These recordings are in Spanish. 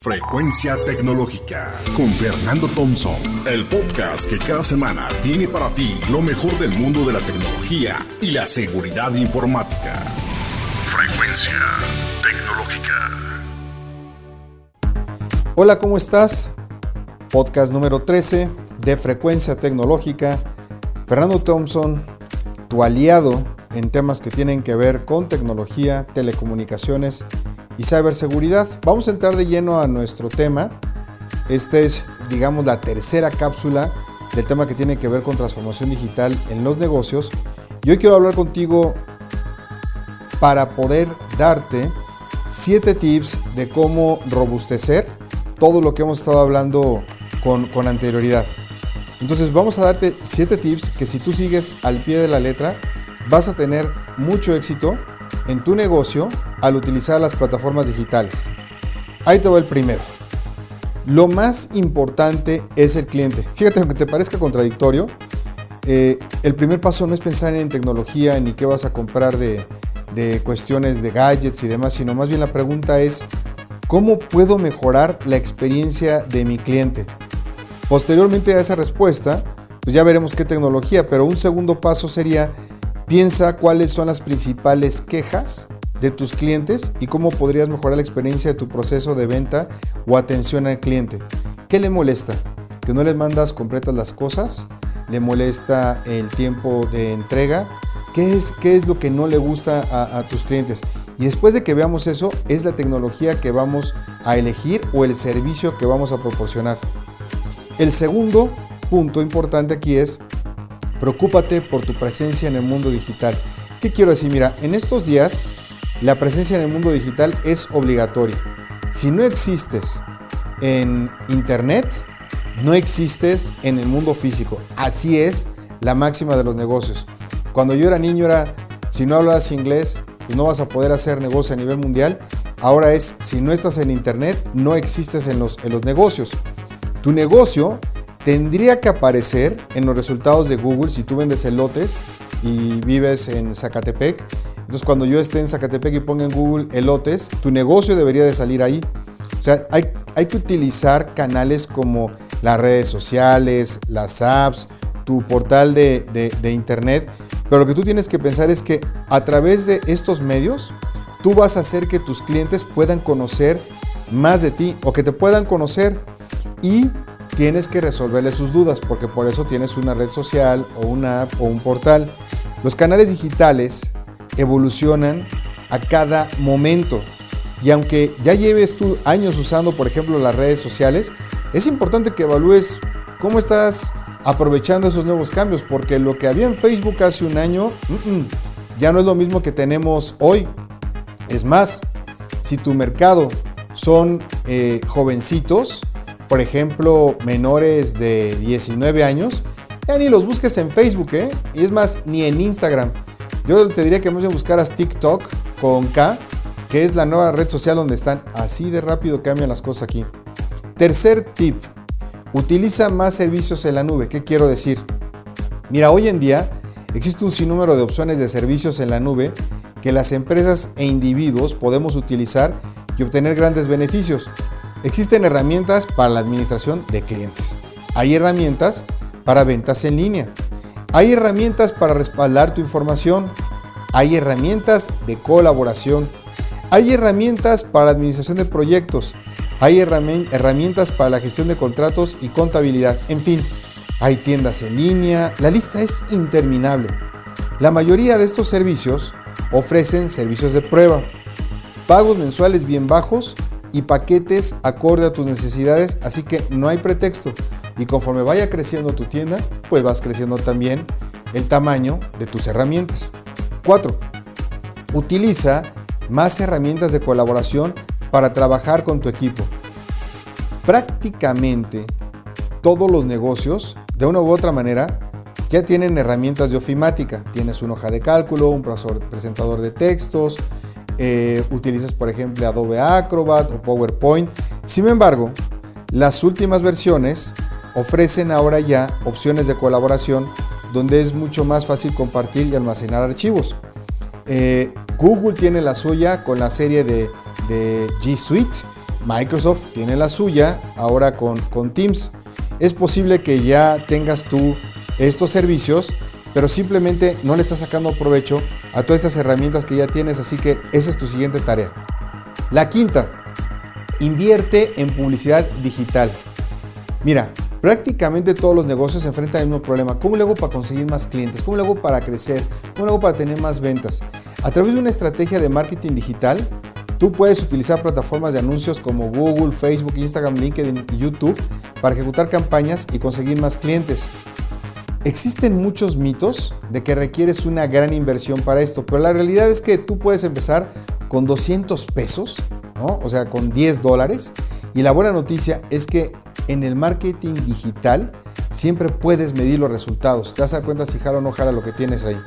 Frecuencia Tecnológica con Fernando Thompson, el podcast que cada semana tiene para ti lo mejor del mundo de la tecnología y la seguridad informática. Frecuencia Tecnológica. Hola, ¿cómo estás? Podcast número 13 de Frecuencia Tecnológica. Fernando Thompson, tu aliado en temas que tienen que ver con tecnología, telecomunicaciones y ciberseguridad. Vamos a entrar de lleno a nuestro tema. Esta es, digamos, la tercera cápsula del tema que tiene que ver con transformación digital en los negocios. Y hoy quiero hablar contigo para poder darte siete tips de cómo robustecer todo lo que hemos estado hablando con, con anterioridad. Entonces vamos a darte siete tips que si tú sigues al pie de la letra vas a tener mucho éxito en tu negocio al utilizar las plataformas digitales. Ahí te va el primero. Lo más importante es el cliente. Fíjate, aunque te parezca contradictorio, eh, el primer paso no es pensar en tecnología ni qué vas a comprar de, de cuestiones de gadgets y demás, sino más bien la pregunta es, ¿cómo puedo mejorar la experiencia de mi cliente? Posteriormente a esa respuesta, pues ya veremos qué tecnología, pero un segundo paso sería Piensa cuáles son las principales quejas de tus clientes y cómo podrías mejorar la experiencia de tu proceso de venta o atención al cliente. ¿Qué le molesta? ¿Que no les mandas completas las cosas? ¿Le molesta el tiempo de entrega? ¿Qué es, qué es lo que no le gusta a, a tus clientes? Y después de que veamos eso, es la tecnología que vamos a elegir o el servicio que vamos a proporcionar. El segundo punto importante aquí es Preocúpate por tu presencia en el mundo digital. ¿Qué quiero decir? Mira, en estos días la presencia en el mundo digital es obligatoria. Si no existes en Internet, no existes en el mundo físico. Así es la máxima de los negocios. Cuando yo era niño era, si no hablas inglés, pues no vas a poder hacer negocio a nivel mundial. Ahora es, si no estás en Internet, no existes en los, en los negocios. Tu negocio tendría que aparecer en los resultados de Google si tú vendes elotes y vives en Zacatepec. Entonces cuando yo esté en Zacatepec y ponga en Google elotes, tu negocio debería de salir ahí. O sea, hay, hay que utilizar canales como las redes sociales, las apps, tu portal de, de, internet. Pero lo que tú tienes que pensar es que a través de estos medios, tú vas a hacer que tus clientes puedan conocer más de ti o que te puedan conocer y tienes que resolverle sus dudas, porque por eso tienes una red social o una app o un portal. Los canales digitales evolucionan a cada momento. Y aunque ya lleves tú años usando, por ejemplo, las redes sociales, es importante que evalúes cómo estás aprovechando esos nuevos cambios, porque lo que había en Facebook hace un año ya no es lo mismo que tenemos hoy. Es más, si tu mercado son eh, jovencitos, por ejemplo, menores de 19 años, ya ni los busques en Facebook, ¿eh? Y es más, ni en Instagram. Yo te diría que más bien buscaras TikTok con K, que es la nueva red social donde están. Así de rápido cambian las cosas aquí. Tercer tip, utiliza más servicios en la nube. ¿Qué quiero decir? Mira, hoy en día existe un sinnúmero de opciones de servicios en la nube que las empresas e individuos podemos utilizar y obtener grandes beneficios. Existen herramientas para la administración de clientes. Hay herramientas para ventas en línea. Hay herramientas para respaldar tu información. Hay herramientas de colaboración. Hay herramientas para la administración de proyectos. Hay herramientas para la gestión de contratos y contabilidad. En fin, hay tiendas en línea. La lista es interminable. La mayoría de estos servicios ofrecen servicios de prueba, pagos mensuales bien bajos y paquetes acorde a tus necesidades, así que no hay pretexto. Y conforme vaya creciendo tu tienda, pues vas creciendo también el tamaño de tus herramientas. 4. Utiliza más herramientas de colaboración para trabajar con tu equipo. Prácticamente todos los negocios, de una u otra manera, ya tienen herramientas de ofimática. Tienes una hoja de cálculo, un presentador de textos, eh, utilizas por ejemplo Adobe Acrobat o PowerPoint. Sin embargo, las últimas versiones ofrecen ahora ya opciones de colaboración donde es mucho más fácil compartir y almacenar archivos. Eh, Google tiene la suya con la serie de, de G Suite Microsoft tiene la suya ahora con, con Teams. Es posible que ya tengas tú estos servicios, pero simplemente no le estás sacando provecho a todas estas herramientas que ya tienes, así que esa es tu siguiente tarea. La quinta, invierte en publicidad digital. Mira, prácticamente todos los negocios se enfrentan al mismo problema. ¿Cómo le hago para conseguir más clientes? ¿Cómo le hago para crecer? ¿Cómo le hago para tener más ventas? A través de una estrategia de marketing digital, tú puedes utilizar plataformas de anuncios como Google, Facebook, Instagram, LinkedIn y YouTube para ejecutar campañas y conseguir más clientes. Existen muchos mitos de que requieres una gran inversión para esto, pero la realidad es que tú puedes empezar con 200 pesos, o sea, con 10 dólares. Y la buena noticia es que en el marketing digital siempre puedes medir los resultados. Te vas a dar cuenta si jala o no jala lo que tienes ahí.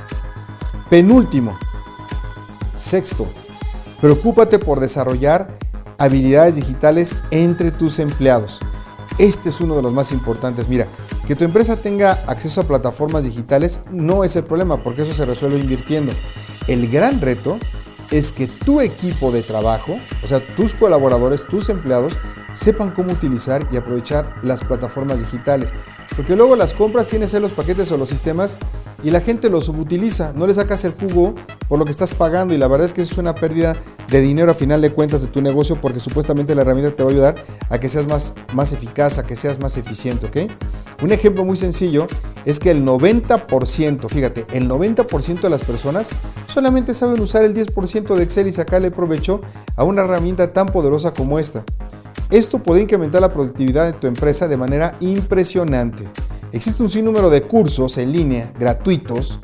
Penúltimo, sexto, preocúpate por desarrollar habilidades digitales entre tus empleados. Este es uno de los más importantes. Mira, que tu empresa tenga acceso a plataformas digitales no es el problema, porque eso se resuelve invirtiendo. El gran reto es que tu equipo de trabajo, o sea, tus colaboradores, tus empleados, sepan cómo utilizar y aprovechar las plataformas digitales. Porque luego las compras tienes en los paquetes o los sistemas y la gente los subutiliza, no le sacas el jugo por lo que estás pagando y la verdad es que es una pérdida de dinero a final de cuentas de tu negocio porque supuestamente la herramienta te va a ayudar a que seas más, más eficaz, a que seas más eficiente, ¿ok? Un ejemplo muy sencillo es que el 90%, fíjate, el 90% de las personas solamente saben usar el 10% de Excel y sacarle provecho a una herramienta tan poderosa como esta. Esto puede incrementar la productividad de tu empresa de manera impresionante. Existe un sinnúmero de cursos en línea gratuitos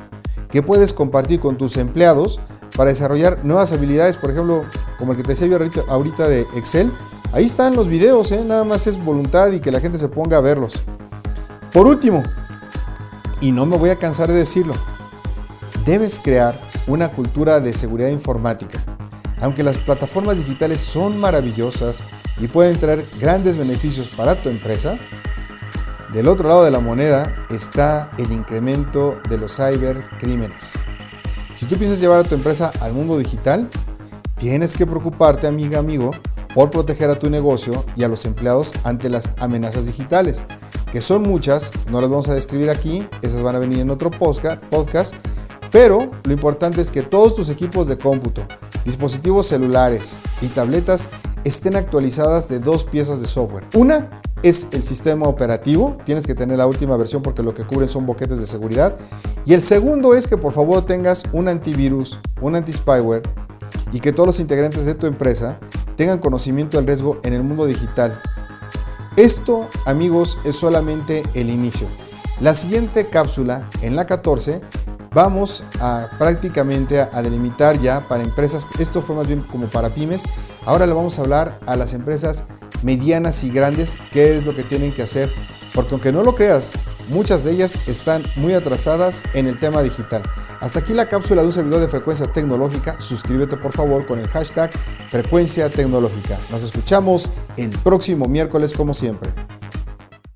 que puedes compartir con tus empleados para desarrollar nuevas habilidades, por ejemplo, como el que te decía yo ahorita de Excel. Ahí están los videos, ¿eh? nada más es voluntad y que la gente se ponga a verlos. Por último, y no me voy a cansar de decirlo, debes crear una cultura de seguridad informática. Aunque las plataformas digitales son maravillosas y pueden traer grandes beneficios para tu empresa, del otro lado de la moneda está el incremento de los cibercrímenes. Si tú piensas llevar a tu empresa al mundo digital, tienes que preocuparte, amiga, amigo, por proteger a tu negocio y a los empleados ante las amenazas digitales, que son muchas, no las vamos a describir aquí, esas van a venir en otro podcast, pero lo importante es que todos tus equipos de cómputo, dispositivos celulares y tabletas estén actualizadas de dos piezas de software. Una es el sistema operativo, tienes que tener la última versión porque lo que cubren son boquetes de seguridad. Y el segundo es que por favor tengas un antivirus, un anti-spyware y que todos los integrantes de tu empresa tengan conocimiento del riesgo en el mundo digital. Esto, amigos, es solamente el inicio. La siguiente cápsula, en la 14, vamos a prácticamente a delimitar ya para empresas, esto fue más bien como para pymes, ahora le vamos a hablar a las empresas medianas y grandes qué es lo que tienen que hacer, porque aunque no lo creas, muchas de ellas están muy atrasadas en el tema digital. Hasta aquí la cápsula de un servidor de frecuencia tecnológica. Suscríbete por favor con el hashtag frecuencia tecnológica. Nos escuchamos el próximo miércoles como siempre.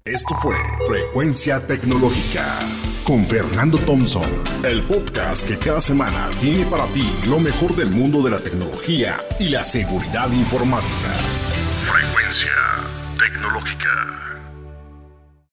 Esto fue Frecuencia Tecnológica con Fernando Thompson, el podcast que cada semana tiene para ti lo mejor del mundo de la tecnología y la seguridad informática. Tecnológica.